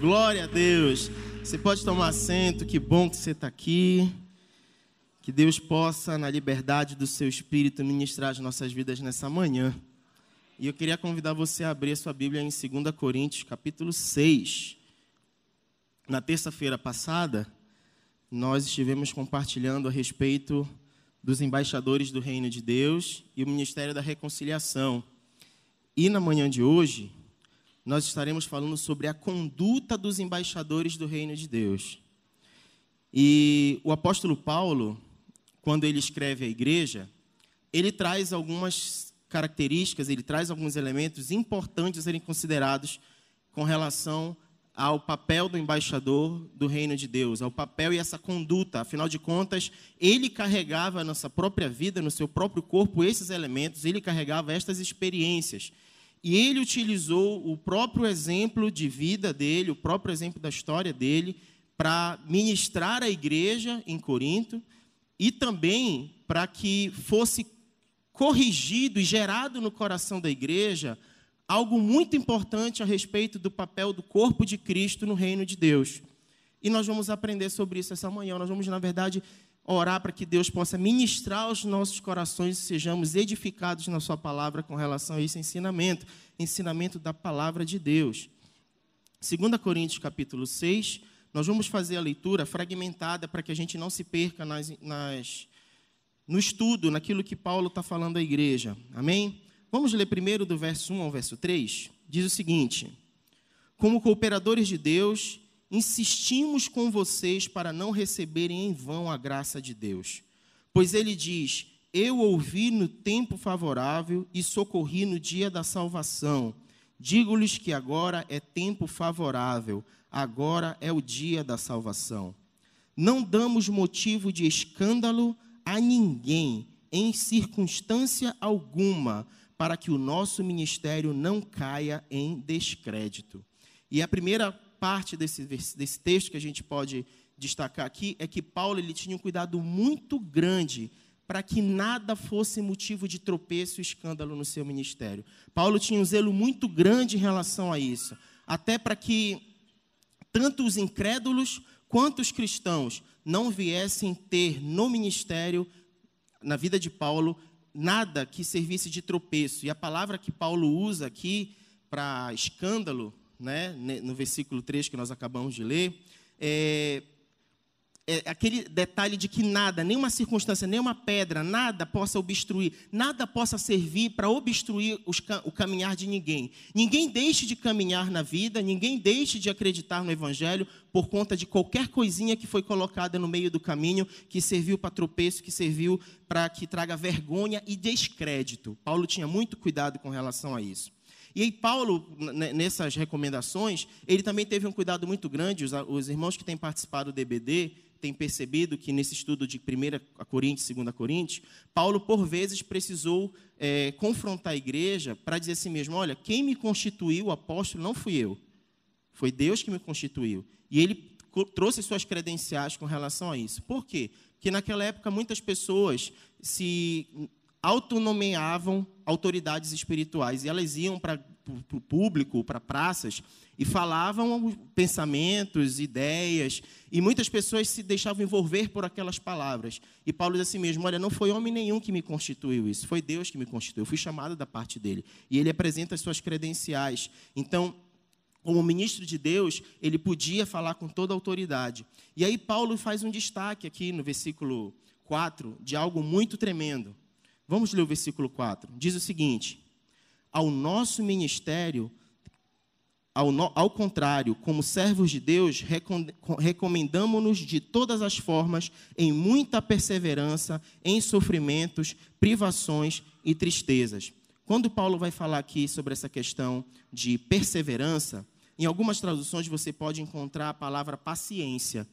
Glória a Deus. Você pode tomar assento, que bom que você está aqui. Que Deus possa, na liberdade do seu espírito, ministrar as nossas vidas nessa manhã. E eu queria convidar você a abrir a sua Bíblia em 2 Coríntios, capítulo 6. Na terça-feira passada, nós estivemos compartilhando a respeito dos embaixadores do Reino de Deus e o Ministério da Reconciliação. E na manhã de hoje, nós estaremos falando sobre a conduta dos embaixadores do Reino de Deus. E o apóstolo Paulo, quando ele escreve à igreja, ele traz algumas características, ele traz alguns elementos importantes a serem considerados com relação ao papel do embaixador do reino de Deus, ao papel e essa conduta. Afinal de contas, ele carregava na sua própria vida, no seu próprio corpo, esses elementos, ele carregava estas experiências. E ele utilizou o próprio exemplo de vida dele, o próprio exemplo da história dele, para ministrar a igreja em Corinto e também para que fosse corrigido e gerado no coração da igreja algo muito importante a respeito do papel do corpo de Cristo no reino de Deus. E nós vamos aprender sobre isso essa manhã. Nós vamos, na verdade, orar para que Deus possa ministrar aos nossos corações e sejamos edificados na Sua palavra com relação a esse ensinamento ensinamento da palavra de Deus. 2 Coríntios capítulo 6, nós vamos fazer a leitura fragmentada para que a gente não se perca nas, nas no estudo, naquilo que Paulo está falando à igreja. Amém? Vamos ler primeiro do verso 1 ao verso 3. Diz o seguinte: Como cooperadores de Deus, insistimos com vocês para não receberem em vão a graça de Deus. Pois ele diz: Eu ouvi no tempo favorável e socorri no dia da salvação. Digo-lhes que agora é tempo favorável, agora é o dia da salvação. Não damos motivo de escândalo a ninguém, em circunstância alguma para que o nosso ministério não caia em descrédito. E a primeira parte desse, desse texto que a gente pode destacar aqui é que Paulo ele tinha um cuidado muito grande para que nada fosse motivo de tropeço e escândalo no seu ministério. Paulo tinha um zelo muito grande em relação a isso, até para que tanto os incrédulos quanto os cristãos não viessem ter no ministério, na vida de Paulo, nada que servisse de tropeço. E a palavra que Paulo usa aqui para escândalo, né, no versículo 3 que nós acabamos de ler, é, é aquele detalhe de que nada, nenhuma circunstância, nenhuma pedra, nada possa obstruir, nada possa servir para obstruir os, o caminhar de ninguém. Ninguém deixe de caminhar na vida, ninguém deixe de acreditar no Evangelho por conta de qualquer coisinha que foi colocada no meio do caminho, que serviu para tropeço, que serviu para que traga vergonha e descrédito. Paulo tinha muito cuidado com relação a isso. E aí, Paulo, nessas recomendações, ele também teve um cuidado muito grande. Os, os irmãos que têm participado do DBD têm percebido que nesse estudo de 1 Coríntios e 2 Coríntios, Paulo, por vezes, precisou é, confrontar a igreja para dizer assim mesmo: olha, quem me constituiu apóstolo não fui eu, foi Deus que me constituiu. E ele trouxe suas credenciais com relação a isso. Por quê? Porque naquela época muitas pessoas se autonomeavam autoridades espirituais e elas iam para o público, para praças e falavam pensamentos, ideias e muitas pessoas se deixavam envolver por aquelas palavras. E Paulo diz assim mesmo: Olha, não foi homem nenhum que me constituiu isso, foi Deus que me constituiu. Eu fui chamado da parte dele. E ele apresenta as suas credenciais. Então, como ministro de Deus, ele podia falar com toda autoridade. E aí Paulo faz um destaque aqui no versículo 4 de algo muito tremendo. Vamos ler o versículo 4. Diz o seguinte: Ao nosso ministério, ao, no, ao contrário, como servos de Deus, recomendamos-nos de todas as formas, em muita perseverança, em sofrimentos, privações e tristezas. Quando Paulo vai falar aqui sobre essa questão de perseverança, em algumas traduções você pode encontrar a palavra paciência.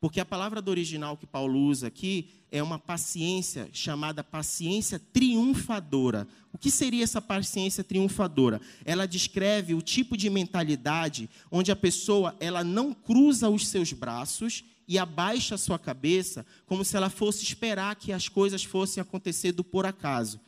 Porque a palavra do original que Paulo usa aqui é uma paciência chamada paciência triunfadora. O que seria essa paciência triunfadora? Ela descreve o tipo de mentalidade onde a pessoa ela não cruza os seus braços e abaixa a sua cabeça como se ela fosse esperar que as coisas fossem acontecer do por acaso.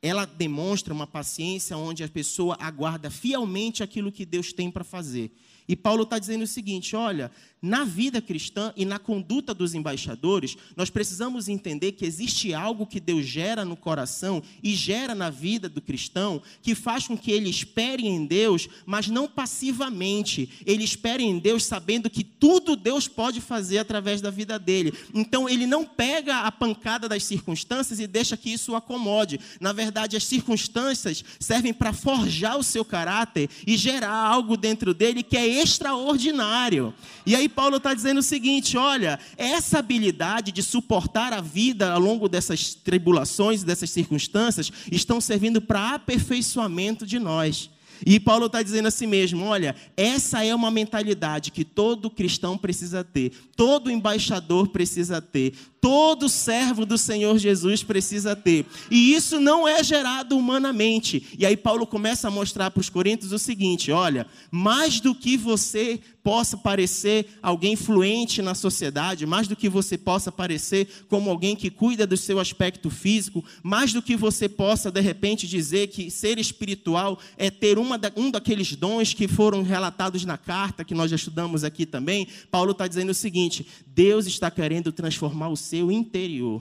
Ela demonstra uma paciência onde a pessoa aguarda fielmente aquilo que Deus tem para fazer. E Paulo está dizendo o seguinte: olha, na vida cristã e na conduta dos embaixadores, nós precisamos entender que existe algo que Deus gera no coração e gera na vida do cristão, que faz com que ele espere em Deus, mas não passivamente. Ele espere em Deus sabendo que tudo Deus pode fazer através da vida dele. Então, ele não pega a pancada das circunstâncias e deixa que isso o acomode. Na verdade, as circunstâncias servem para forjar o seu caráter e gerar algo dentro dele que é extraordinário. E aí, Paulo está dizendo o seguinte: olha, essa habilidade de suportar a vida ao longo dessas tribulações, dessas circunstâncias, estão servindo para aperfeiçoamento de nós. E Paulo está dizendo assim mesmo: olha, essa é uma mentalidade que todo cristão precisa ter, todo embaixador precisa ter, todo servo do Senhor Jesus precisa ter. E isso não é gerado humanamente. E aí Paulo começa a mostrar para os coríntios o seguinte: olha, mais do que você possa parecer alguém fluente na sociedade, mais do que você possa parecer como alguém que cuida do seu aspecto físico, mais do que você possa de repente dizer que ser espiritual é ter uma da, um daqueles dons que foram relatados na carta que nós já estudamos aqui também. Paulo está dizendo o seguinte: Deus está querendo transformar o seu interior.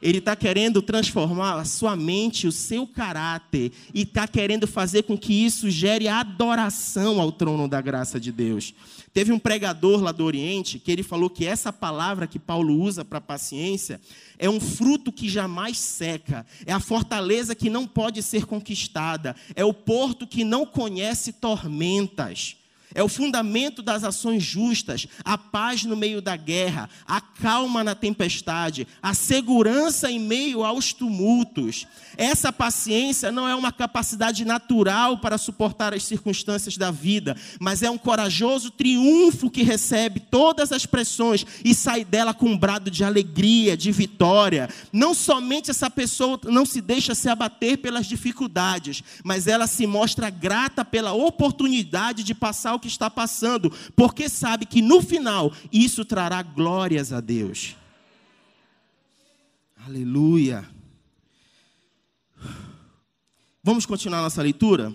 Ele está querendo transformar a sua mente, o seu caráter, e está querendo fazer com que isso gere adoração ao trono da graça de Deus. Teve um pregador lá do Oriente que ele falou que essa palavra que Paulo usa para paciência é um fruto que jamais seca, é a fortaleza que não pode ser conquistada, é o porto que não conhece tormentas. É o fundamento das ações justas, a paz no meio da guerra, a calma na tempestade, a segurança em meio aos tumultos. Essa paciência não é uma capacidade natural para suportar as circunstâncias da vida, mas é um corajoso triunfo que recebe todas as pressões e sai dela com um brado de alegria, de vitória. Não somente essa pessoa não se deixa se abater pelas dificuldades, mas ela se mostra grata pela oportunidade de passar o que está passando, porque sabe que no final isso trará glórias a Deus. Aleluia. Vamos continuar nossa leitura?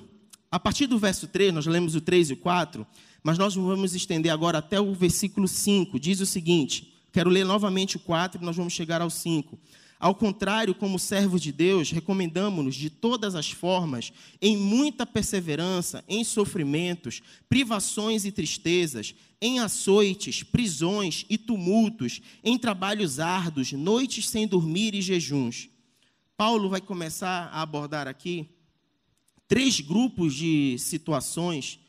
A partir do verso 3, nós lemos o 3 e o 4, mas nós vamos estender agora até o versículo 5. Diz o seguinte: quero ler novamente o 4 e nós vamos chegar ao 5. Ao contrário, como servos de Deus, recomendamos-nos de todas as formas, em muita perseverança, em sofrimentos, privações e tristezas, em açoites, prisões e tumultos, em trabalhos árduos, noites sem dormir e jejuns. Paulo vai começar a abordar aqui três grupos de situações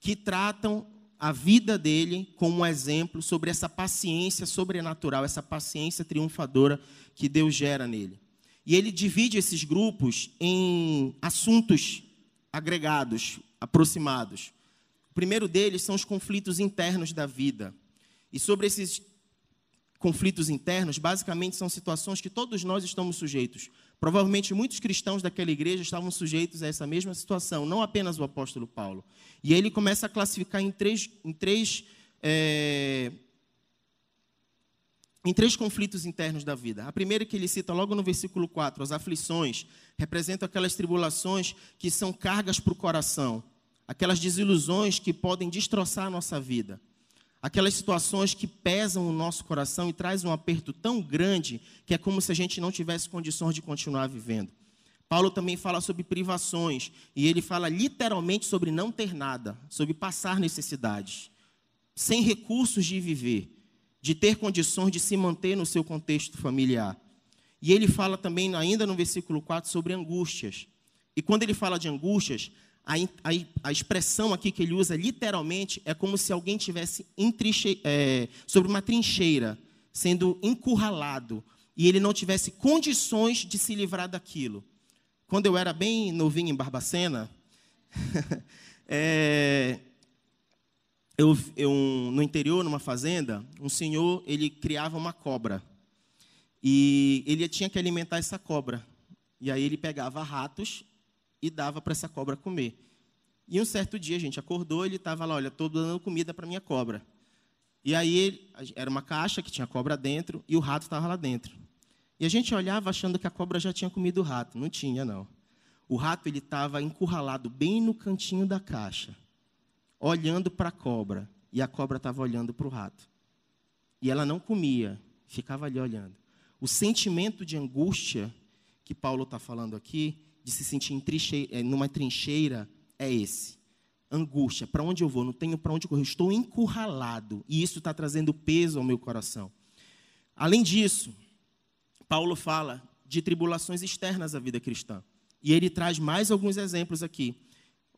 que tratam a vida dele como um exemplo sobre essa paciência sobrenatural, essa paciência triunfadora que Deus gera nele. E ele divide esses grupos em assuntos agregados, aproximados. O primeiro deles são os conflitos internos da vida. E sobre esses conflitos internos, basicamente são situações que todos nós estamos sujeitos. Provavelmente muitos cristãos daquela igreja estavam sujeitos a essa mesma situação, não apenas o apóstolo Paulo. E ele começa a classificar em três, em três é, em três conflitos internos da vida. A primeira que ele cita logo no versículo 4, as aflições, representam aquelas tribulações que são cargas para o coração, aquelas desilusões que podem destroçar a nossa vida, aquelas situações que pesam o nosso coração e trazem um aperto tão grande que é como se a gente não tivesse condições de continuar vivendo. Paulo também fala sobre privações, e ele fala literalmente sobre não ter nada, sobre passar necessidades, sem recursos de viver de ter condições de se manter no seu contexto familiar. E ele fala também, ainda no versículo 4, sobre angústias. E quando ele fala de angústias, a, a, a expressão aqui que ele usa literalmente é como se alguém tivesse é, sobre uma trincheira, sendo encurralado, e ele não tivesse condições de se livrar daquilo. Quando eu era bem novinho em Barbacena, é, eu, eu, no interior, numa fazenda, um senhor ele criava uma cobra e ele tinha que alimentar essa cobra. E aí ele pegava ratos e dava para essa cobra comer. E um certo dia a gente acordou, ele estava lá, olha, estou dando comida para minha cobra. E aí era uma caixa que tinha cobra dentro e o rato estava lá dentro. E a gente olhava achando que a cobra já tinha comido o rato, não tinha não. O rato ele estava encurralado bem no cantinho da caixa olhando para a cobra, e a cobra estava olhando para o rato. E ela não comia, ficava ali olhando. O sentimento de angústia que Paulo está falando aqui, de se sentir trincheira, numa trincheira, é esse. Angústia, para onde eu vou? Não tenho para onde correr, estou encurralado. E isso está trazendo peso ao meu coração. Além disso, Paulo fala de tribulações externas à vida cristã. E ele traz mais alguns exemplos aqui.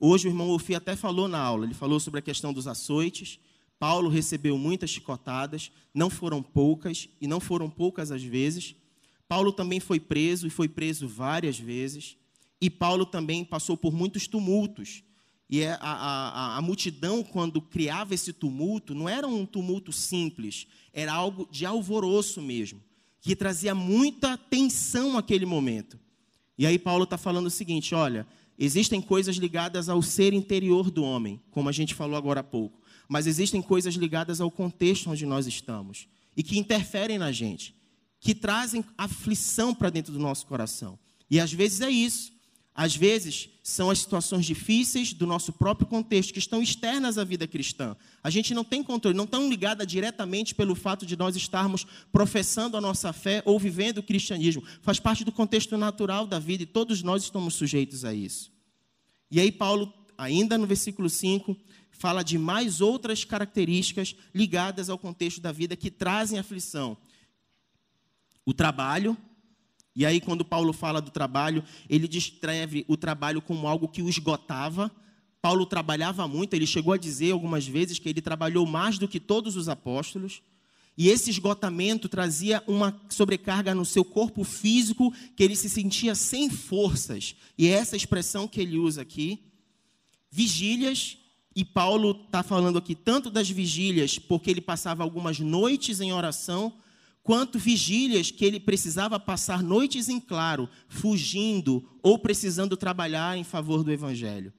Hoje o irmão Ofi até falou na aula, ele falou sobre a questão dos açoites. Paulo recebeu muitas chicotadas, não foram poucas, e não foram poucas as vezes. Paulo também foi preso, e foi preso várias vezes. E Paulo também passou por muitos tumultos. E é a, a, a, multidão, quando criava esse tumulto, não era um tumulto simples, era algo de alvoroço mesmo, que trazia muita tensão naquele momento. E aí Paulo está falando o seguinte: olha, existem coisas ligadas ao ser interior do homem, como a gente falou agora há pouco, mas existem coisas ligadas ao contexto onde nós estamos e que interferem na gente, que trazem aflição para dentro do nosso coração. E às vezes é isso. Às vezes, são as situações difíceis do nosso próprio contexto, que estão externas à vida cristã. A gente não tem controle, não estão ligadas diretamente pelo fato de nós estarmos professando a nossa fé ou vivendo o cristianismo. Faz parte do contexto natural da vida e todos nós estamos sujeitos a isso. E aí, Paulo, ainda no versículo 5, fala de mais outras características ligadas ao contexto da vida que trazem aflição: o trabalho, e aí, quando Paulo fala do trabalho, ele descreve o trabalho como algo que o esgotava. Paulo trabalhava muito, ele chegou a dizer algumas vezes que ele trabalhou mais do que todos os apóstolos. E esse esgotamento trazia uma sobrecarga no seu corpo físico, que ele se sentia sem forças. E é essa expressão que ele usa aqui. Vigílias, e Paulo está falando aqui tanto das vigílias, porque ele passava algumas noites em oração, quanto vigílias que ele precisava passar noites em claro, fugindo ou precisando trabalhar em favor do evangelho.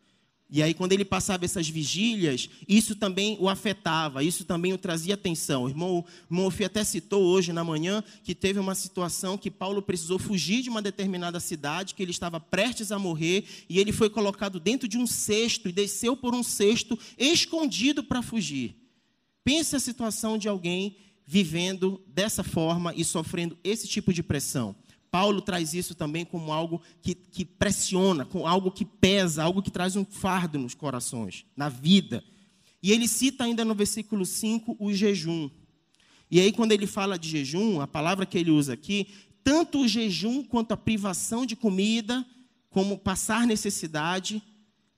E aí, quando ele passava essas vigílias, isso também o afetava, isso também o trazia atenção. O irmão, o até citou hoje na manhã que teve uma situação que Paulo precisou fugir de uma determinada cidade, que ele estava prestes a morrer, e ele foi colocado dentro de um cesto e desceu por um cesto, escondido para fugir. Pense a situação de alguém vivendo dessa forma e sofrendo esse tipo de pressão. Paulo traz isso também como algo que, que pressiona, como algo que pesa, algo que traz um fardo nos corações, na vida. E ele cita ainda no versículo 5 o jejum. E aí, quando ele fala de jejum, a palavra que ele usa aqui, tanto o jejum quanto a privação de comida, como passar necessidade,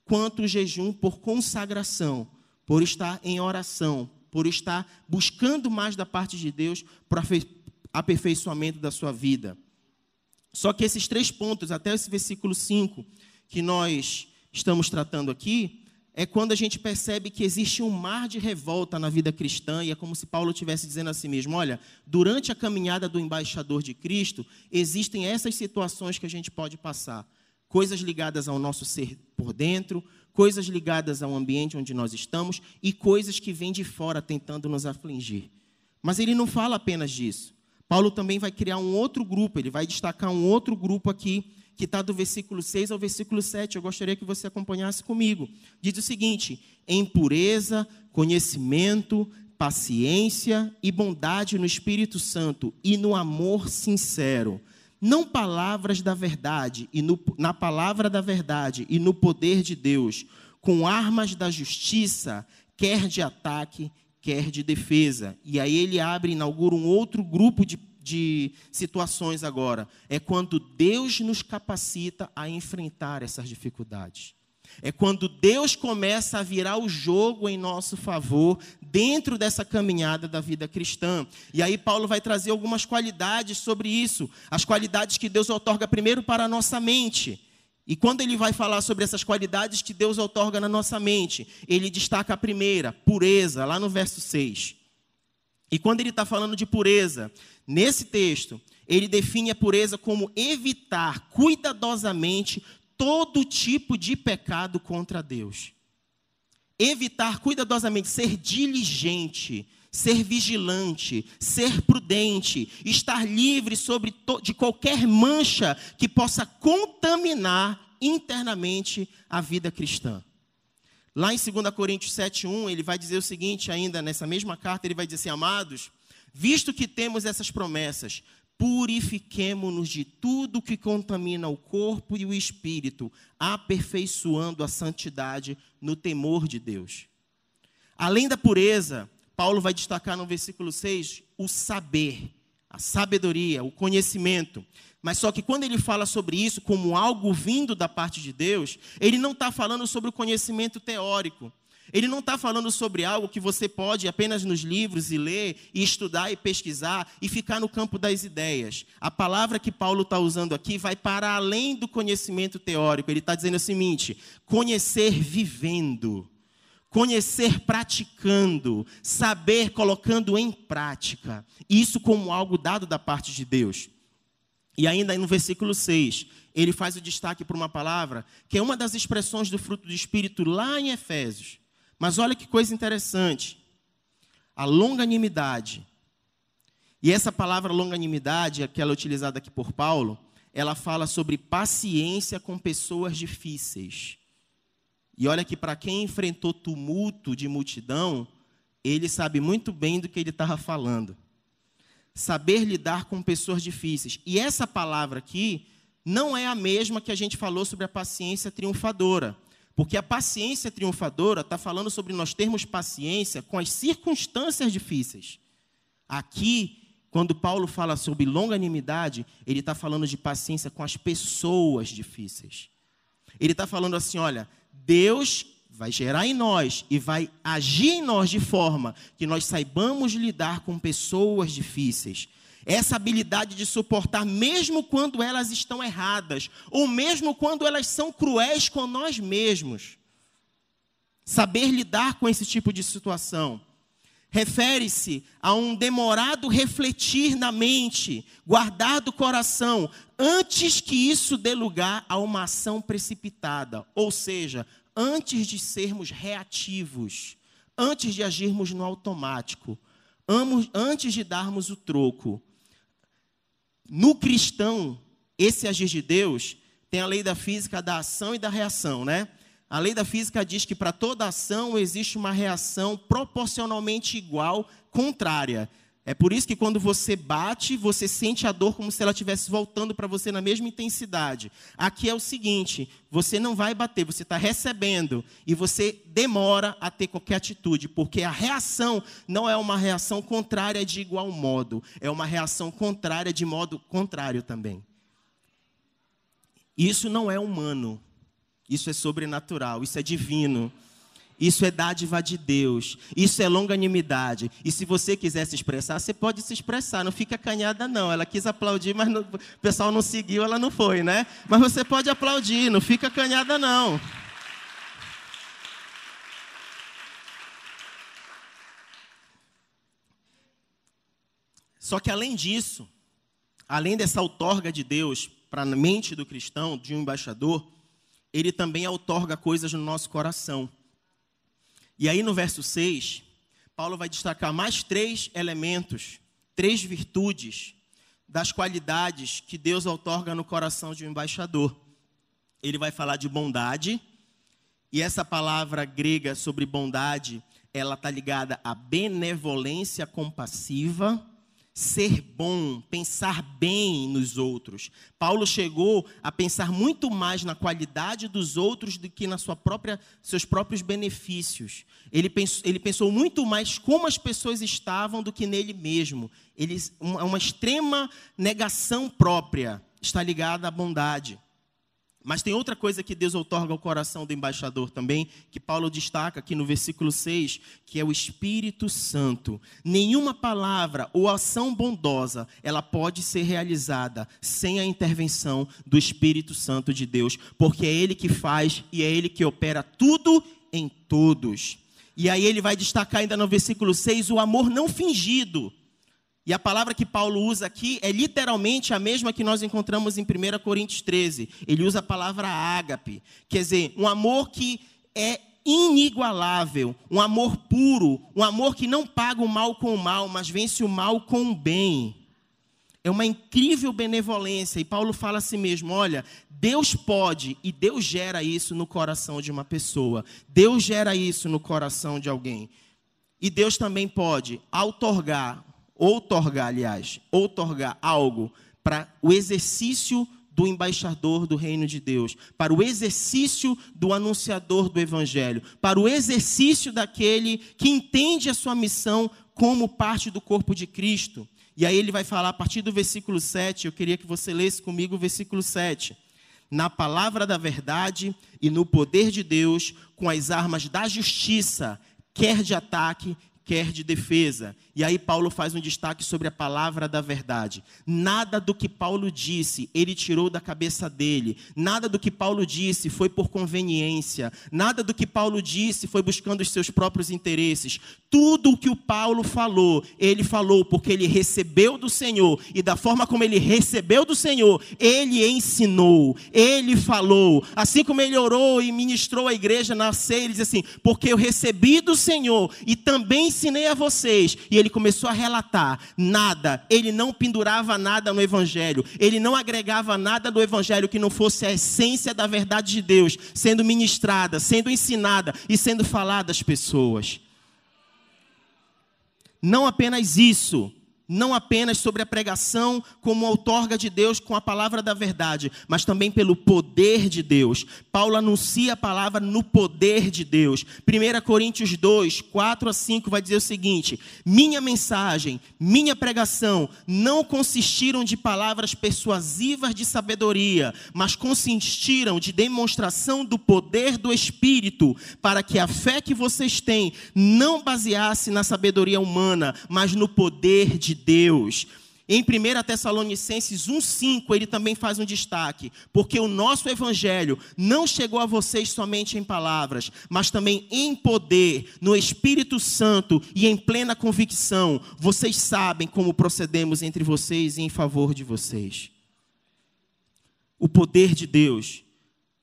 quanto o jejum por consagração, por estar em oração, por estar buscando mais da parte de Deus para aperfeiçoamento da sua vida. Só que esses três pontos, até esse versículo 5, que nós estamos tratando aqui, é quando a gente percebe que existe um mar de revolta na vida cristã, e é como se Paulo estivesse dizendo a si mesmo: olha, durante a caminhada do embaixador de Cristo, existem essas situações que a gente pode passar. Coisas ligadas ao nosso ser por dentro, coisas ligadas ao ambiente onde nós estamos e coisas que vêm de fora tentando nos afligir. Mas ele não fala apenas disso. Paulo também vai criar um outro grupo, ele vai destacar um outro grupo aqui, que está do versículo 6 ao versículo 7. Eu gostaria que você acompanhasse comigo. Diz o seguinte: em pureza, conhecimento, paciência e bondade no Espírito Santo e no amor sincero não palavras da verdade e no, na palavra da verdade e no poder de Deus, com armas da justiça, quer de ataque, quer de defesa. E aí ele abre, inaugura um outro grupo de, de situações agora. É quando Deus nos capacita a enfrentar essas dificuldades. É quando Deus começa a virar o jogo em nosso favor dentro dessa caminhada da vida cristã. E aí Paulo vai trazer algumas qualidades sobre isso, as qualidades que Deus otorga primeiro para a nossa mente. E quando ele vai falar sobre essas qualidades que Deus otorga na nossa mente, ele destaca a primeira, pureza, lá no verso 6. E quando ele está falando de pureza, nesse texto, ele define a pureza como evitar cuidadosamente todo tipo de pecado contra Deus. Evitar cuidadosamente, ser diligente, ser vigilante, ser prudente, estar livre sobre de qualquer mancha que possa contaminar internamente a vida cristã. Lá em 2 Coríntios 7:1, ele vai dizer o seguinte ainda nessa mesma carta, ele vai dizer assim: "Amados, visto que temos essas promessas, purifiquemo-nos de tudo que contamina o corpo e o espírito, aperfeiçoando a santidade no temor de Deus." Além da pureza, Paulo vai destacar no versículo 6 o saber, a sabedoria, o conhecimento. Mas só que quando ele fala sobre isso como algo vindo da parte de Deus, ele não está falando sobre o conhecimento teórico. Ele não está falando sobre algo que você pode apenas nos livros e ler, e estudar e pesquisar e ficar no campo das ideias. A palavra que Paulo está usando aqui vai para além do conhecimento teórico. Ele está dizendo o seguinte: conhecer vivendo, conhecer praticando, saber colocando em prática. Isso como algo dado da parte de Deus. E ainda no versículo 6, ele faz o destaque para uma palavra que é uma das expressões do fruto do Espírito lá em Efésios. Mas olha que coisa interessante. A longanimidade. E essa palavra longanimidade, aquela utilizada aqui por Paulo, ela fala sobre paciência com pessoas difíceis. E olha que para quem enfrentou tumulto de multidão, ele sabe muito bem do que ele estava falando saber lidar com pessoas difíceis. E essa palavra aqui não é a mesma que a gente falou sobre a paciência triunfadora. Porque a paciência triunfadora está falando sobre nós termos paciência com as circunstâncias difíceis. Aqui, quando Paulo fala sobre longanimidade, ele está falando de paciência com as pessoas difíceis. Ele está falando assim: olha, Deus vai gerar em nós e vai agir em nós de forma que nós saibamos lidar com pessoas difíceis. Essa habilidade de suportar, mesmo quando elas estão erradas, ou mesmo quando elas são cruéis com nós mesmos. Saber lidar com esse tipo de situação. Refere-se a um demorado refletir na mente, guardar do coração, antes que isso dê lugar a uma ação precipitada, ou seja, antes de sermos reativos, antes de agirmos no automático, antes de darmos o troco. No cristão, esse agir de Deus tem a lei da física da ação e da reação, né? A lei da física diz que para toda ação existe uma reação proporcionalmente igual, contrária. É por isso que quando você bate, você sente a dor como se ela estivesse voltando para você na mesma intensidade. Aqui é o seguinte: você não vai bater, você está recebendo e você demora a ter qualquer atitude, porque a reação não é uma reação contrária de igual modo, é uma reação contrária de modo contrário também. Isso não é humano, isso é sobrenatural, isso é divino. Isso é dádiva de Deus. Isso é longanimidade. E se você quiser se expressar, você pode se expressar. Não fica canhada, não. Ela quis aplaudir, mas o pessoal não seguiu, ela não foi, né? Mas você pode aplaudir, não fica canhada, não. Só que além disso, além dessa outorga de Deus para a mente do cristão, de um embaixador, ele também outorga coisas no nosso coração. E aí no verso 6, Paulo vai destacar mais três elementos, três virtudes das qualidades que Deus outorga no coração de um embaixador. Ele vai falar de bondade, e essa palavra grega sobre bondade, ela está ligada à benevolência compassiva, ser bom, pensar bem nos outros. Paulo chegou a pensar muito mais na qualidade dos outros do que na sua própria, seus próprios benefícios. Ele pensou, ele pensou muito mais como as pessoas estavam do que nele mesmo. Ele, uma, uma extrema negação própria está ligada à bondade. Mas tem outra coisa que Deus outorga ao coração do embaixador também, que Paulo destaca aqui no versículo 6, que é o Espírito Santo. Nenhuma palavra ou ação bondosa, ela pode ser realizada sem a intervenção do Espírito Santo de Deus, porque é ele que faz e é ele que opera tudo em todos. E aí ele vai destacar ainda no versículo 6 o amor não fingido. E a palavra que Paulo usa aqui é literalmente a mesma que nós encontramos em 1 Coríntios 13. Ele usa a palavra ágape, quer dizer, um amor que é inigualável, um amor puro, um amor que não paga o mal com o mal, mas vence o mal com o bem. É uma incrível benevolência. E Paulo fala a si mesmo: olha, Deus pode e Deus gera isso no coração de uma pessoa. Deus gera isso no coração de alguém. E Deus também pode outorgar, outorgar, aliás, outorgar algo para o exercício do embaixador do reino de Deus, para o exercício do anunciador do evangelho, para o exercício daquele que entende a sua missão como parte do corpo de Cristo. E aí ele vai falar a partir do versículo 7, eu queria que você lesse comigo o versículo 7. Na palavra da verdade e no poder de Deus, com as armas da justiça, quer de ataque, quer de defesa. E aí Paulo faz um destaque sobre a palavra da verdade. Nada do que Paulo disse, ele tirou da cabeça dele. Nada do que Paulo disse foi por conveniência. Nada do que Paulo disse foi buscando os seus próprios interesses. Tudo o que o Paulo falou, ele falou porque ele recebeu do Senhor e da forma como ele recebeu do Senhor, ele ensinou, ele falou. Assim como ele orou e ministrou a igreja na ceia, ele diz assim: "Porque eu recebi do Senhor e também ensinei a vocês". E ele começou a relatar nada, ele não pendurava nada no Evangelho, ele não agregava nada do Evangelho que não fosse a essência da verdade de Deus sendo ministrada, sendo ensinada e sendo falada às pessoas. Não apenas isso, não apenas sobre a pregação como outorga de Deus com a palavra da verdade, mas também pelo poder de Deus. Paulo anuncia a palavra no poder de Deus. 1 Coríntios 2, 4 a 5 vai dizer o seguinte: Minha mensagem, minha pregação não consistiram de palavras persuasivas de sabedoria, mas consistiram de demonstração do poder do Espírito, para que a fé que vocês têm não baseasse na sabedoria humana, mas no poder de Deus. Em 1 Tessalonicenses 1,5, ele também faz um destaque, porque o nosso evangelho não chegou a vocês somente em palavras, mas também em poder, no Espírito Santo e em plena convicção. Vocês sabem como procedemos entre vocês e em favor de vocês. O poder de Deus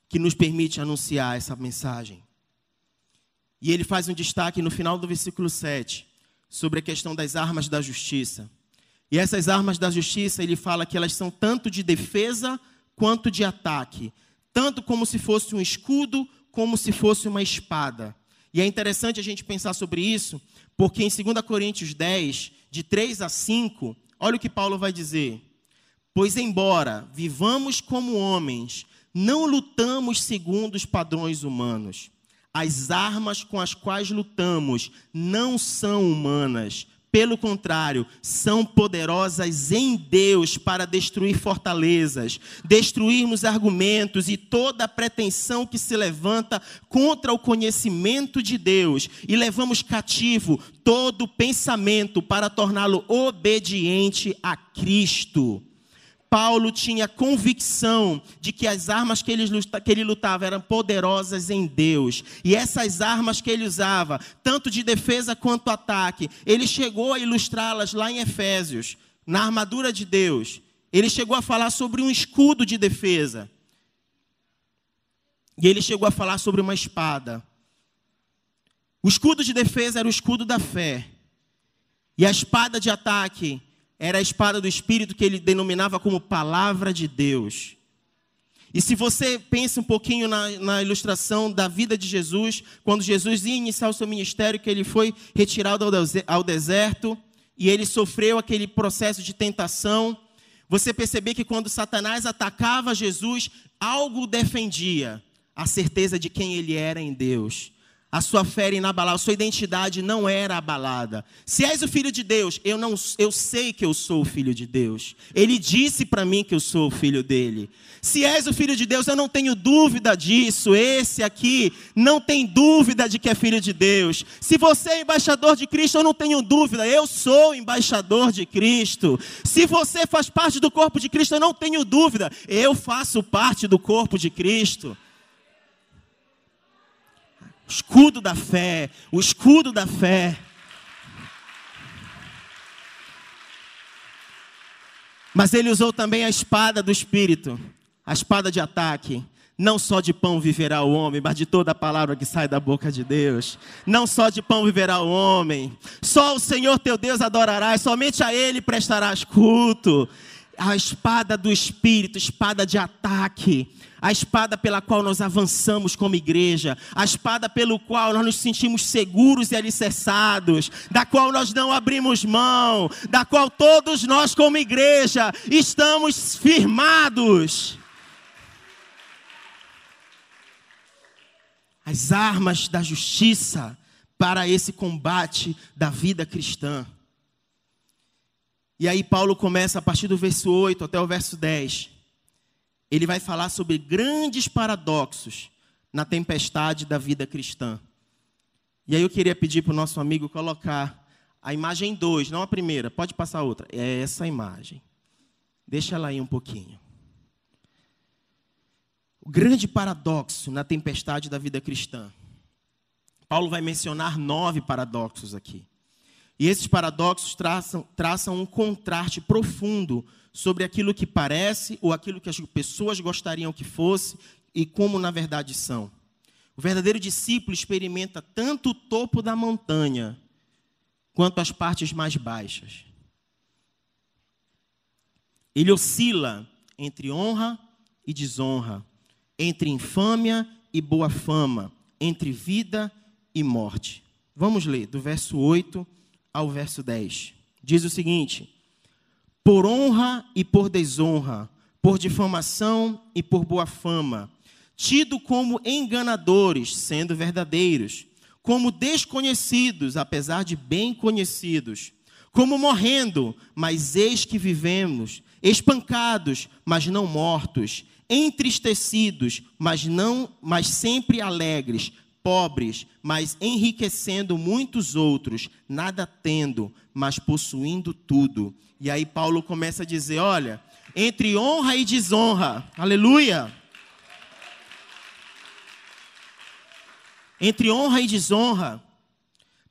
que nos permite anunciar essa mensagem. E ele faz um destaque no final do versículo 7 sobre a questão das armas da justiça. E essas armas da justiça, ele fala que elas são tanto de defesa quanto de ataque, tanto como se fosse um escudo, como se fosse uma espada. E é interessante a gente pensar sobre isso, porque em 2 Coríntios 10, de 3 a 5, olha o que Paulo vai dizer: Pois, embora vivamos como homens, não lutamos segundo os padrões humanos. As armas com as quais lutamos não são humanas. Pelo contrário, são poderosas em Deus para destruir fortalezas, destruirmos argumentos e toda pretensão que se levanta contra o conhecimento de Deus, e levamos cativo todo pensamento para torná-lo obediente a Cristo. Paulo tinha convicção de que as armas que ele, que ele lutava eram poderosas em Deus. E essas armas que ele usava, tanto de defesa quanto ataque, ele chegou a ilustrá-las lá em Efésios, na armadura de Deus. Ele chegou a falar sobre um escudo de defesa. E ele chegou a falar sobre uma espada. O escudo de defesa era o escudo da fé. E a espada de ataque era a espada do Espírito que ele denominava como palavra de Deus. E se você pensa um pouquinho na, na, ilustração da vida de Jesus, quando Jesus ia iniciar o seu ministério, que ele foi retirado ao deserto e ele sofreu aquele processo de tentação, você percebeu que quando Satanás atacava Jesus, algo defendia a certeza de quem ele era em Deus a sua fé era inabalável, sua identidade não era abalada. Se és o filho de Deus, eu não eu sei que eu sou o filho de Deus. Ele disse para mim que eu sou o filho dele. Se és o filho de Deus, eu não tenho dúvida disso. Esse aqui não tem dúvida de que é filho de Deus. Se você é embaixador de Cristo, eu não tenho dúvida, eu sou embaixador de Cristo. Se você faz parte do corpo de Cristo, eu não tenho dúvida, eu faço parte do corpo de Cristo escudo da fé, o escudo da fé. Mas ele usou também a espada do espírito, a espada de ataque. Não só de pão viverá o homem, mas de toda a palavra que sai da boca de Deus. Não só de pão viverá o homem. Só o Senhor teu Deus adorarás, somente a Ele prestarás culto. A espada do Espírito, espada de ataque a espada pela qual nós avançamos como igreja, a espada pelo qual nós nos sentimos seguros e alicerçados, da qual nós não abrimos mão, da qual todos nós como igreja estamos firmados. As armas da justiça para esse combate da vida cristã. E aí Paulo começa a partir do verso 8 até o verso 10 ele vai falar sobre grandes paradoxos na tempestade da vida cristã. E aí eu queria pedir para o nosso amigo colocar a imagem 2, não a primeira, pode passar outra. É essa imagem. Deixa ela aí um pouquinho. O grande paradoxo na tempestade da vida cristã. Paulo vai mencionar nove paradoxos aqui. E esses paradoxos traçam, traçam um contraste profundo sobre aquilo que parece ou aquilo que as pessoas gostariam que fosse e como na verdade são. O verdadeiro discípulo experimenta tanto o topo da montanha quanto as partes mais baixas. Ele oscila entre honra e desonra, entre infâmia e boa fama, entre vida e morte. Vamos ler do verso 8 ao verso 10. Diz o seguinte: por honra e por desonra, por difamação e por boa fama, tido como enganadores, sendo verdadeiros, como desconhecidos, apesar de bem conhecidos, como morrendo, mas eis que vivemos, espancados, mas não mortos, entristecidos, mas não, mas sempre alegres, pobres, mas enriquecendo muitos outros, nada tendo, mas possuindo tudo. E aí Paulo começa a dizer: olha, entre honra e desonra, aleluia. Entre honra e desonra,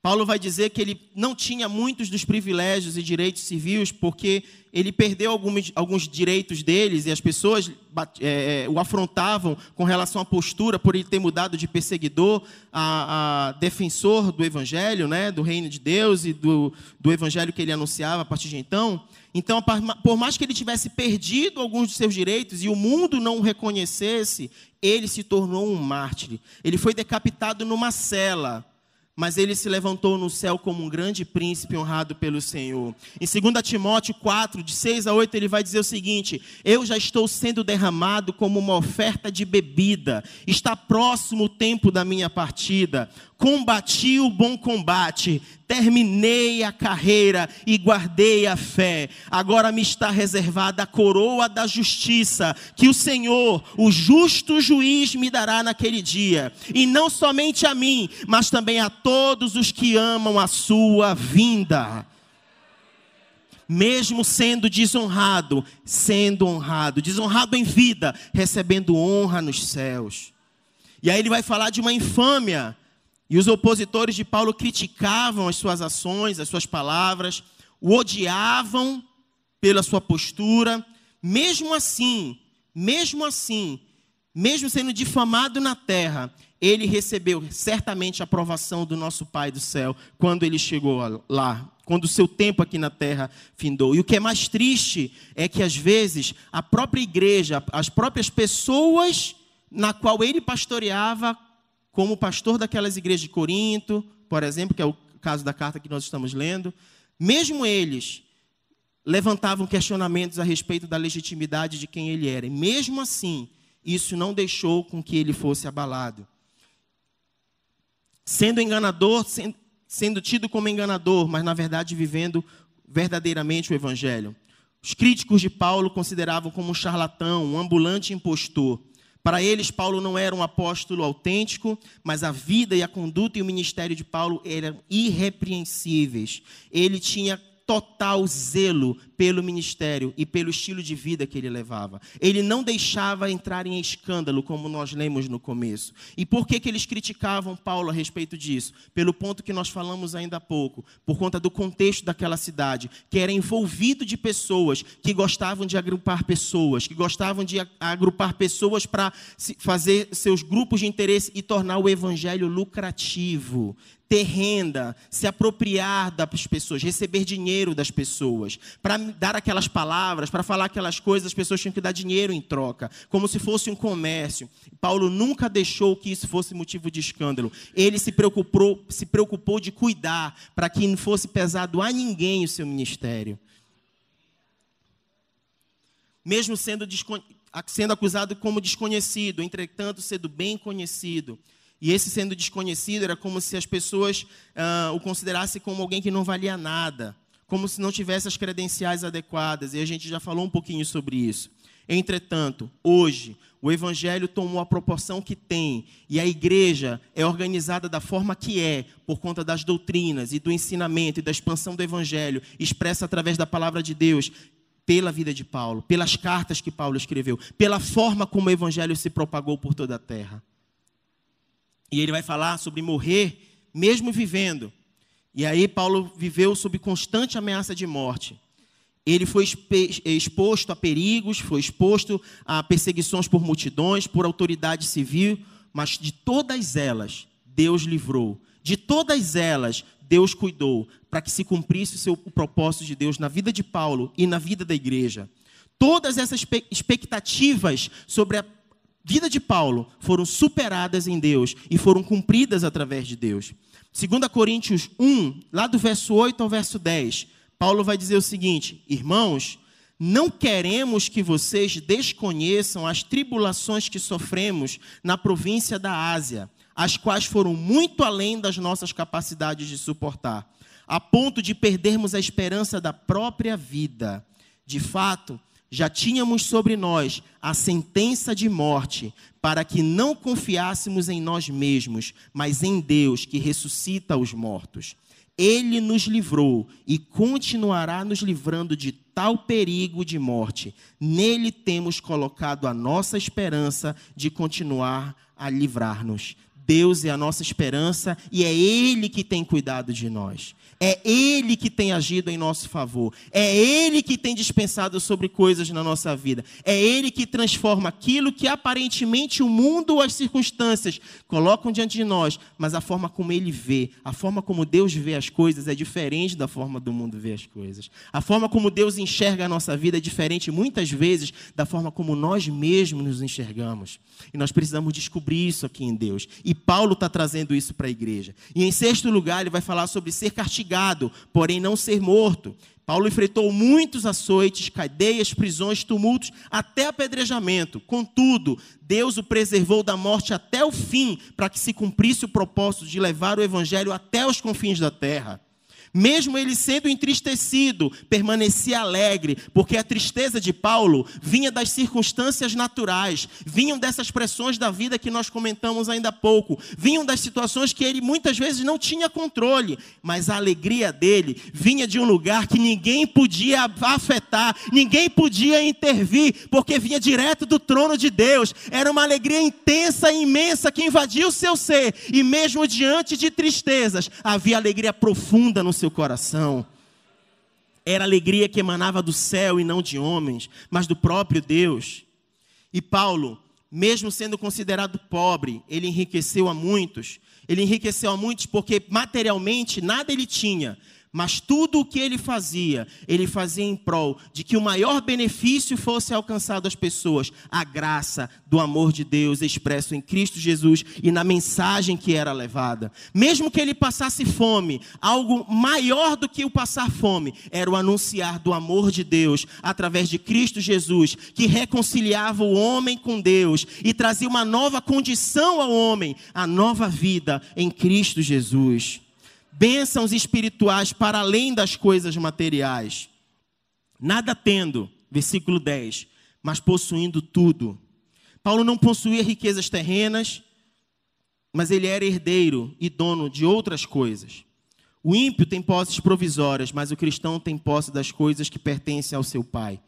Paulo vai dizer que ele não tinha muitos dos privilégios e direitos civis, porque ele perdeu alguns, alguns direitos deles e as pessoas é, é, o afrontavam com relação à postura por ele ter mudado de perseguidor a, a, defensor do evangelho, né, do reino de Deus e do, do evangelho que ele anunciava a partir de então. Então, por mais que ele tivesse perdido alguns de seus direitos e o mundo não o reconhecesse, ele se tornou um mártir. Ele foi decapitado numa cela mas ele se levantou no céu como um grande príncipe honrado pelo Senhor. Em 2 Timóteo 4, de 6 a 8, ele vai dizer o seguinte: Eu já estou sendo derramado como uma oferta de bebida, está próximo o tempo da minha partida. Combati o bom combate, terminei a carreira e guardei a fé. Agora me está reservada a coroa da justiça, que o Senhor, o justo juiz, me dará naquele dia. E não somente a mim, mas também a todos os que amam a sua vinda mesmo sendo desonrado, sendo honrado, desonrado em vida, recebendo honra nos céus. E aí ele vai falar de uma infâmia e os opositores de Paulo criticavam as suas ações, as suas palavras, o odiavam pela sua postura. Mesmo assim, mesmo assim, mesmo sendo difamado na terra, ele recebeu certamente a aprovação do nosso Pai do céu quando ele chegou lá, quando o seu tempo aqui na terra findou. E o que é mais triste é que às vezes a própria igreja, as próprias pessoas na qual ele pastoreava, como pastor daquelas igrejas de Corinto, por exemplo, que é o caso da carta que nós estamos lendo, mesmo eles levantavam questionamentos a respeito da legitimidade de quem ele era. E mesmo assim, isso não deixou com que ele fosse abalado. Sendo enganador, sendo tido como enganador, mas na verdade vivendo verdadeiramente o evangelho. Os críticos de Paulo consideravam como um charlatão, um ambulante impostor. Para eles, Paulo não era um apóstolo autêntico, mas a vida e a conduta e o ministério de Paulo eram irrepreensíveis. Ele tinha total zelo pelo ministério e pelo estilo de vida que ele levava. Ele não deixava entrar em escândalo, como nós lemos no começo. E por que, que eles criticavam Paulo a respeito disso? Pelo ponto que nós falamos ainda há pouco, por conta do contexto daquela cidade, que era envolvido de pessoas que gostavam de agrupar pessoas, que gostavam de agrupar pessoas para fazer seus grupos de interesse e tornar o evangelho lucrativo ter renda, se apropriar das pessoas, receber dinheiro das pessoas, para dar aquelas palavras, para falar aquelas coisas, as pessoas tinham que dar dinheiro em troca, como se fosse um comércio. Paulo nunca deixou que isso fosse motivo de escândalo. Ele se preocupou, se preocupou de cuidar para que não fosse pesado a ninguém o seu ministério. Mesmo sendo, sendo acusado como desconhecido, entretanto, sendo bem conhecido. E esse sendo desconhecido era como se as pessoas uh, o considerassem como alguém que não valia nada, como se não tivesse as credenciais adequadas. E a gente já falou um pouquinho sobre isso. Entretanto, hoje, o evangelho tomou a proporção que tem e a igreja é organizada da forma que é, por conta das doutrinas e do ensinamento e da expansão do evangelho, expressa através da palavra de Deus, pela vida de Paulo, pelas cartas que Paulo escreveu, pela forma como o evangelho se propagou por toda a terra. E ele vai falar sobre morrer mesmo vivendo. E aí Paulo viveu sob constante ameaça de morte. Ele foi exposto a perigos, foi exposto a perseguições por multidões, por autoridade civil, mas de todas elas Deus livrou. De todas elas Deus cuidou para que se cumprisse o, seu, o propósito de Deus na vida de Paulo e na vida da igreja. Todas essas expectativas sobre a vida de Paulo foram superadas em Deus e foram cumpridas através de Deus. 2 Coríntios 1, lá do verso 8 ao verso 10, Paulo vai dizer o seguinte: Irmãos, não queremos que vocês desconheçam as tribulações que sofremos na província da Ásia, as quais foram muito além das nossas capacidades de suportar, a ponto de perdermos a esperança da própria vida. De fato, já tínhamos sobre nós a sentença de morte, para que não confiássemos em nós mesmos, mas em Deus que ressuscita os mortos. Ele nos livrou e continuará nos livrando de tal perigo de morte. Nele temos colocado a nossa esperança de continuar a livrar-nos. Deus é a nossa esperança e é Ele que tem cuidado de nós. É Ele que tem agido em nosso favor. É Ele que tem dispensado sobre coisas na nossa vida. É Ele que transforma aquilo que aparentemente o mundo ou as circunstâncias colocam diante de nós, mas a forma como Ele vê, a forma como Deus vê as coisas é diferente da forma do mundo vê as coisas. A forma como Deus enxerga a nossa vida é diferente muitas vezes da forma como nós mesmos nos enxergamos. E nós precisamos descobrir isso aqui em Deus. E Paulo está trazendo isso para a igreja. E em sexto lugar, ele vai falar sobre ser castigado, porém não ser morto. Paulo enfrentou muitos açoites, cadeias, prisões, tumultos, até apedrejamento. Contudo, Deus o preservou da morte até o fim, para que se cumprisse o propósito de levar o evangelho até os confins da terra. Mesmo ele sendo entristecido, permanecia alegre, porque a tristeza de Paulo vinha das circunstâncias naturais, vinham dessas pressões da vida que nós comentamos ainda há pouco, vinham das situações que ele muitas vezes não tinha controle, mas a alegria dele vinha de um lugar que ninguém podia afetar, ninguém podia intervir, porque vinha direto do trono de Deus. Era uma alegria intensa e imensa que invadia o seu ser, e mesmo diante de tristezas, havia alegria profunda no seu coração. Era alegria que emanava do céu e não de homens, mas do próprio Deus. E Paulo, mesmo sendo considerado pobre, ele enriqueceu a muitos. Ele enriqueceu a muitos porque materialmente nada ele tinha, mas tudo o que ele fazia, ele fazia em prol de que o maior benefício fosse alcançado às pessoas, a graça do amor de Deus expresso em Cristo Jesus e na mensagem que era levada. Mesmo que ele passasse fome, algo maior do que o passar fome era o anunciar do amor de Deus através de Cristo Jesus, que reconciliava o homem com Deus e trazia uma nova condição ao homem, a nova vida em Cristo Jesus bênçãos espirituais para além das coisas materiais. Nada tendo, versículo 10, mas possuindo tudo. Paulo não possuía riquezas terrenas, mas ele era herdeiro e dono de outras coisas. O ímpio tem posses provisórias, mas o cristão tem posse das coisas que pertencem ao seu pai.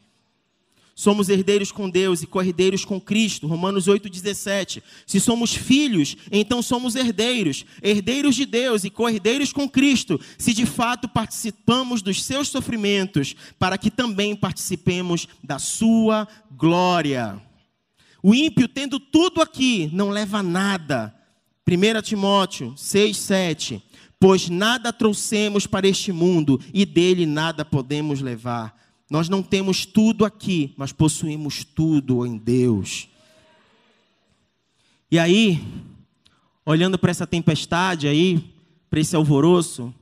Somos herdeiros com Deus e co-herdeiros com Cristo. Romanos 8,17. Se somos filhos, então somos herdeiros, herdeiros de Deus e co-herdeiros com Cristo, se de fato participamos dos seus sofrimentos, para que também participemos da sua glória. O ímpio, tendo tudo aqui, não leva nada. 1 Timóteo 6,7. Pois nada trouxemos para este mundo e dele nada podemos levar. Nós não temos tudo aqui, mas possuímos tudo em Deus. E aí, olhando para essa tempestade aí, para esse alvoroço,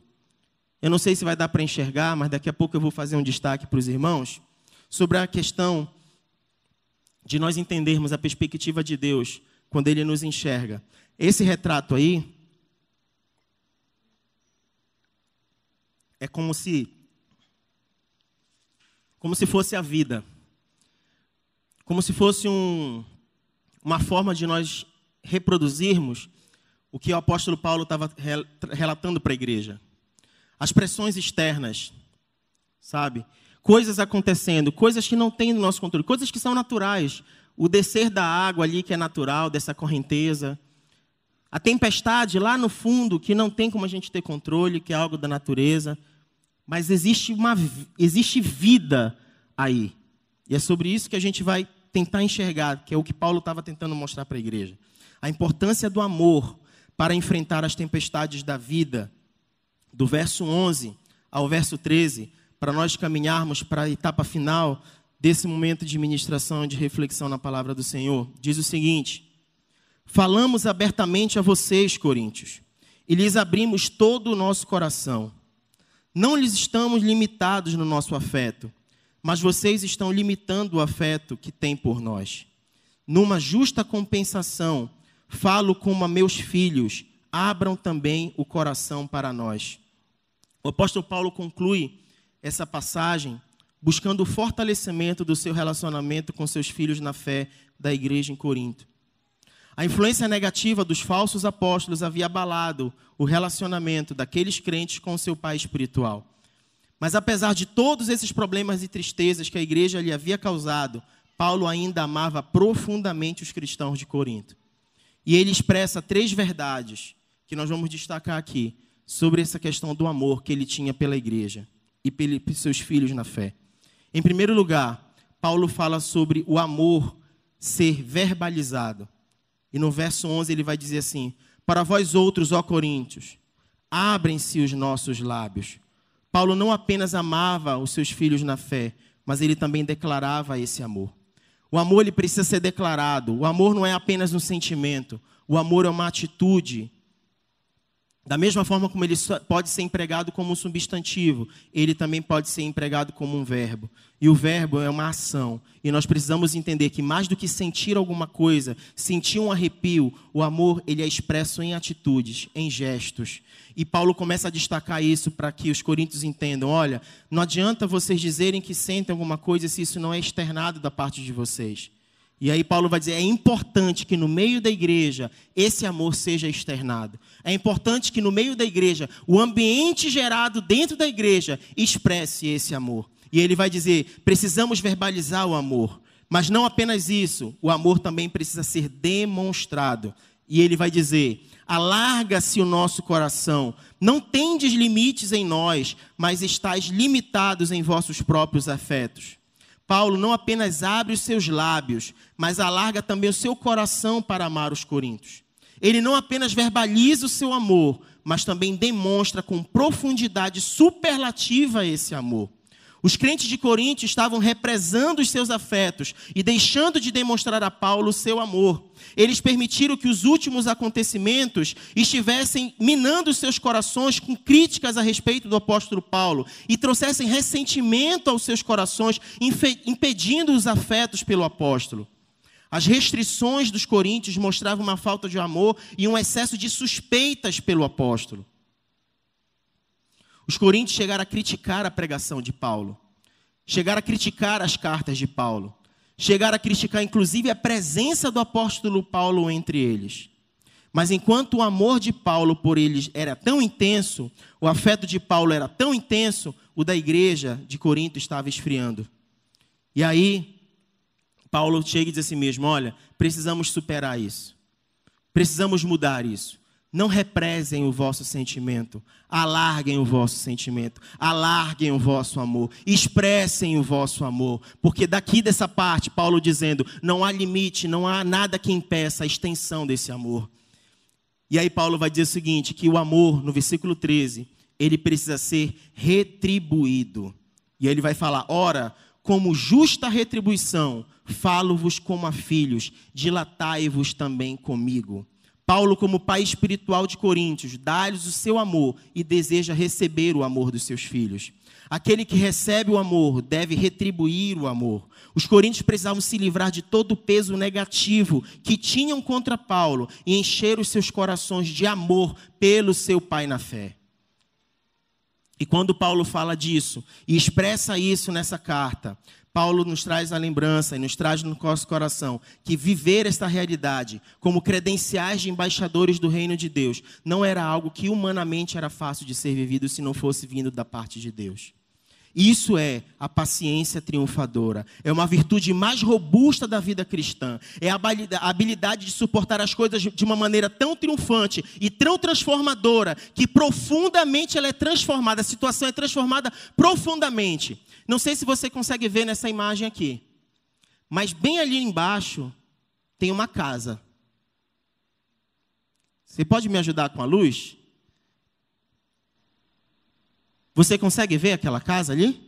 eu não sei se vai dar para enxergar, mas daqui a pouco eu vou fazer um destaque para os irmãos sobre a questão de nós entendermos a perspectiva de Deus quando Ele nos enxerga. Esse retrato aí é como se como se fosse a vida. Como se fosse um, uma forma de nós reproduzirmos o que o apóstolo Paulo estava relatando para a igreja. As pressões externas, sabe? Coisas acontecendo, coisas que não tem no nosso controle, coisas que são naturais. O descer da água ali, que é natural, dessa correnteza. A tempestade lá no fundo, que não tem como a gente ter controle, que é algo da natureza mas existe, uma, existe vida aí. E é sobre isso que a gente vai tentar enxergar, que é o que Paulo estava tentando mostrar para a igreja. A importância do amor para enfrentar as tempestades da vida, do verso 11 ao verso 13, para nós caminharmos para a etapa final desse momento de ministração e de reflexão na palavra do Senhor. Diz o seguinte: Falamos abertamente a vocês, coríntios, e lhes abrimos todo o nosso coração não lhes estamos limitados no nosso afeto, mas vocês estão limitando o afeto que têm por nós. Numa justa compensação, falo como a meus filhos, abram também o coração para nós. O apóstolo Paulo conclui essa passagem buscando o fortalecimento do seu relacionamento com seus filhos na fé da igreja em Corinto. A influência negativa dos falsos apóstolos havia abalado o relacionamento daqueles crentes com seu pai espiritual. Mas apesar de todos esses problemas e tristezas que a igreja lhe havia causado, Paulo ainda amava profundamente os cristãos de Corinto. E ele expressa três verdades que nós vamos destacar aqui sobre essa questão do amor que ele tinha pela igreja e pelos seus filhos na fé. Em primeiro lugar, Paulo fala sobre o amor ser verbalizado. E no verso 11 ele vai dizer assim: Para vós outros, ó Coríntios, abrem-se os nossos lábios. Paulo não apenas amava os seus filhos na fé, mas ele também declarava esse amor. O amor ele precisa ser declarado. O amor não é apenas um sentimento. O amor é uma atitude da mesma forma como ele pode ser empregado como um substantivo, ele também pode ser empregado como um verbo. E o verbo é uma ação. E nós precisamos entender que mais do que sentir alguma coisa, sentir um arrepio, o amor ele é expresso em atitudes, em gestos. E Paulo começa a destacar isso para que os coríntios entendam: olha, não adianta vocês dizerem que sentem alguma coisa se isso não é externado da parte de vocês. E aí Paulo vai dizer: é importante que no meio da igreja esse amor seja externado. É importante que no meio da igreja, o ambiente gerado dentro da igreja expresse esse amor. E ele vai dizer: precisamos verbalizar o amor. Mas não apenas isso, o amor também precisa ser demonstrado. E ele vai dizer: alarga-se o nosso coração, não tendes limites em nós, mas estáis limitados em vossos próprios afetos. Paulo não apenas abre os seus lábios, mas alarga também o seu coração para amar os coríntios. Ele não apenas verbaliza o seu amor, mas também demonstra com profundidade superlativa esse amor. Os crentes de Corinto estavam represando os seus afetos e deixando de demonstrar a Paulo seu amor. Eles permitiram que os últimos acontecimentos estivessem minando seus corações com críticas a respeito do apóstolo Paulo e trouxessem ressentimento aos seus corações, impedindo os afetos pelo apóstolo. As restrições dos coríntios mostravam uma falta de amor e um excesso de suspeitas pelo apóstolo. Os coríntios chegaram a criticar a pregação de Paulo, chegaram a criticar as cartas de Paulo, chegaram a criticar inclusive a presença do apóstolo Paulo entre eles. Mas enquanto o amor de Paulo por eles era tão intenso, o afeto de Paulo era tão intenso, o da igreja de Corinto estava esfriando. E aí, Paulo chega e diz assim mesmo: olha, precisamos superar isso. Precisamos mudar isso. Não represem o vosso sentimento, alarguem o vosso sentimento, alarguem o vosso amor, expressem o vosso amor, porque daqui dessa parte, Paulo dizendo, não há limite, não há nada que impeça a extensão desse amor. E aí Paulo vai dizer o seguinte, que o amor, no versículo 13, ele precisa ser retribuído. E aí ele vai falar, ora, como justa retribuição, falo-vos como a filhos, dilatai-vos também comigo. Paulo, como pai espiritual de Coríntios, dá-lhes o seu amor e deseja receber o amor dos seus filhos. Aquele que recebe o amor deve retribuir o amor. Os coríntios precisavam se livrar de todo o peso negativo que tinham contra Paulo e encher os seus corações de amor pelo seu pai na fé. E quando Paulo fala disso e expressa isso nessa carta, Paulo nos traz a lembrança e nos traz no nosso coração que viver esta realidade como credenciais de embaixadores do reino de Deus não era algo que humanamente era fácil de ser vivido se não fosse vindo da parte de Deus. Isso é a paciência triunfadora. É uma virtude mais robusta da vida cristã. É a habilidade de suportar as coisas de uma maneira tão triunfante e tão transformadora que profundamente ela é transformada, a situação é transformada profundamente. Não sei se você consegue ver nessa imagem aqui, mas bem ali embaixo tem uma casa. Você pode me ajudar com a luz? Você consegue ver aquela casa ali?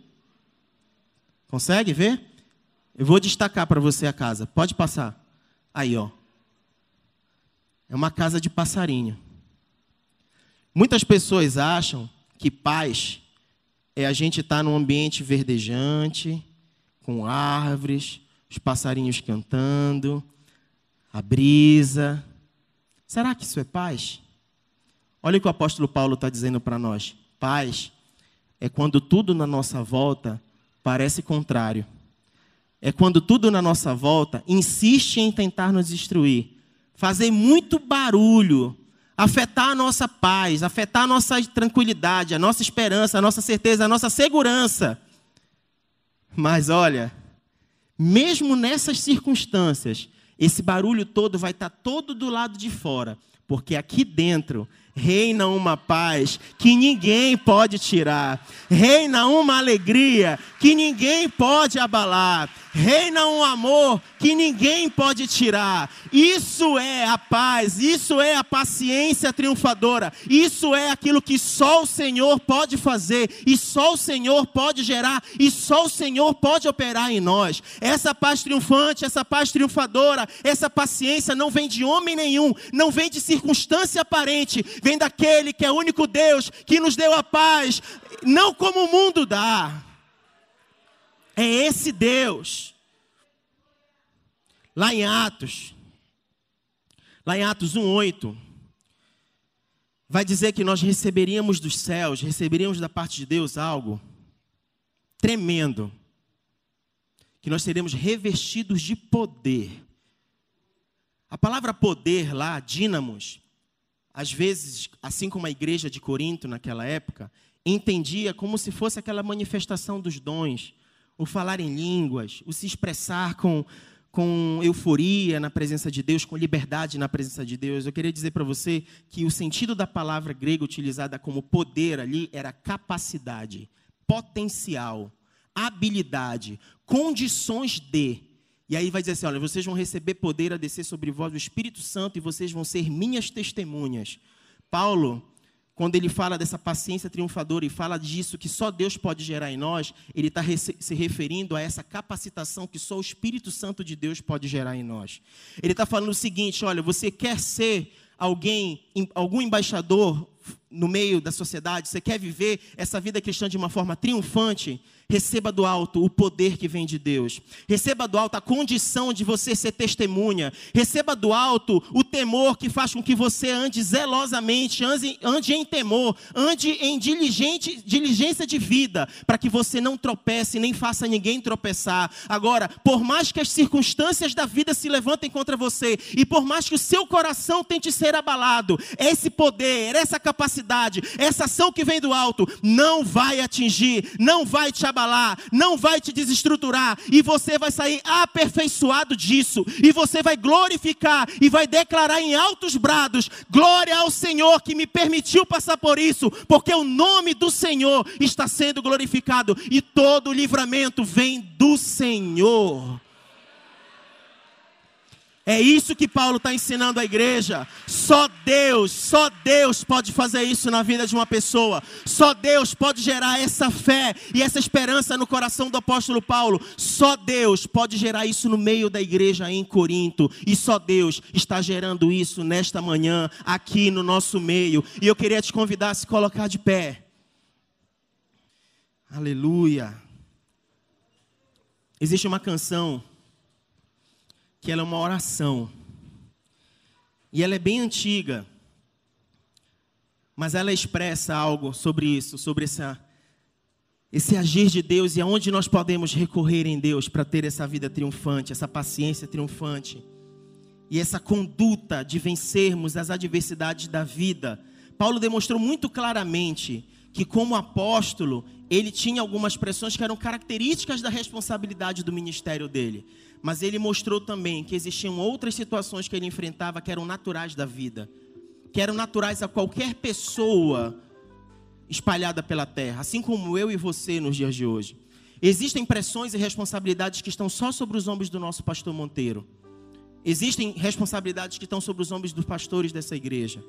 Consegue ver? Eu vou destacar para você a casa. Pode passar. Aí, ó. É uma casa de passarinho. Muitas pessoas acham que paz é a gente estar tá num ambiente verdejante, com árvores, os passarinhos cantando, a brisa. Será que isso é paz? Olha o que o apóstolo Paulo está dizendo para nós. Paz é quando tudo na nossa volta parece contrário. É quando tudo na nossa volta insiste em tentar nos destruir, fazer muito barulho, afetar a nossa paz, afetar a nossa tranquilidade, a nossa esperança, a nossa certeza, a nossa segurança. Mas olha, mesmo nessas circunstâncias, esse barulho todo vai estar todo do lado de fora, porque aqui dentro reina uma paz que ninguém pode tirar, reina uma alegria que ninguém pode abalar, reina um amor que ninguém pode tirar. Isso é a paz, isso é a paciência triunfadora, isso é aquilo que só o Senhor pode fazer, e só o Senhor pode gerar, e só o Senhor pode operar em nós. Essa paz triunfante, essa paz triunfadora, essa paciência não vem de homem nenhum, não vem de circunstância aparente, vem daquele que é o único Deus que nos deu a paz, não como o mundo dá. É esse Deus. Lá em Atos, lá em Atos 1:8, vai dizer que nós receberíamos dos céus, receberíamos da parte de Deus algo tremendo. Que nós seremos revestidos de poder. A palavra poder lá, dínamos, às vezes, assim como a igreja de Corinto naquela época, entendia como se fosse aquela manifestação dos dons, o falar em línguas, o se expressar com, com euforia na presença de Deus, com liberdade na presença de Deus. Eu queria dizer para você que o sentido da palavra grega utilizada como poder ali era capacidade, potencial, habilidade, condições de. E aí vai dizer assim: olha, vocês vão receber poder a descer sobre vós o Espírito Santo e vocês vão ser minhas testemunhas. Paulo quando ele fala dessa paciência triunfadora e fala disso que só Deus pode gerar em nós, ele está se referindo a essa capacitação que só o Espírito Santo de Deus pode gerar em nós. Ele está falando o seguinte: olha, você quer ser alguém, algum embaixador no meio da sociedade, você quer viver essa vida cristã de uma forma triunfante, receba do alto o poder que vem de Deus. Receba do alto a condição de você ser testemunha. Receba do alto o temor que faz com que você ande zelosamente, ande, ande em temor, ande em diligente, diligência de vida, para que você não tropece nem faça ninguém tropeçar. Agora, por mais que as circunstâncias da vida se levantem contra você e por mais que o seu coração tente ser abalado, esse poder, essa capacidade, essa ação que vem do alto não vai atingir, não vai te abalar abalar, não vai te desestruturar, e você vai sair aperfeiçoado disso, e você vai glorificar e vai declarar em altos brados: glória ao Senhor que me permitiu passar por isso, porque o nome do Senhor está sendo glorificado e todo livramento vem do Senhor. É isso que Paulo está ensinando à igreja. Só Deus, só Deus pode fazer isso na vida de uma pessoa. Só Deus pode gerar essa fé e essa esperança no coração do apóstolo Paulo. Só Deus pode gerar isso no meio da igreja em Corinto. E só Deus está gerando isso nesta manhã, aqui no nosso meio. E eu queria te convidar a se colocar de pé. Aleluia. Existe uma canção que ela é uma oração. E ela é bem antiga, mas ela expressa algo sobre isso, sobre essa, esse agir de Deus e aonde nós podemos recorrer em Deus para ter essa vida triunfante, essa paciência triunfante e essa conduta de vencermos as adversidades da vida. Paulo demonstrou muito claramente que, como apóstolo, ele tinha algumas pressões que eram características da responsabilidade do ministério dele mas ele mostrou também que existiam outras situações que ele enfrentava que eram naturais da vida, que eram naturais a qualquer pessoa espalhada pela terra, assim como eu e você nos dias de hoje. Existem pressões e responsabilidades que estão só sobre os ombros do nosso pastor Monteiro. Existem responsabilidades que estão sobre os ombros dos pastores dessa igreja.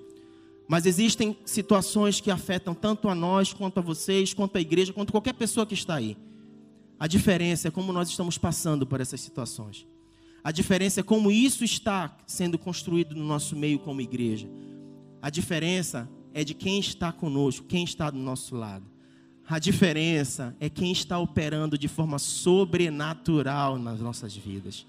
Mas existem situações que afetam tanto a nós, quanto a vocês, quanto a igreja, quanto qualquer pessoa que está aí. A diferença é como nós estamos passando por essas situações. A diferença é como isso está sendo construído no nosso meio como igreja. A diferença é de quem está conosco, quem está do nosso lado. A diferença é quem está operando de forma sobrenatural nas nossas vidas.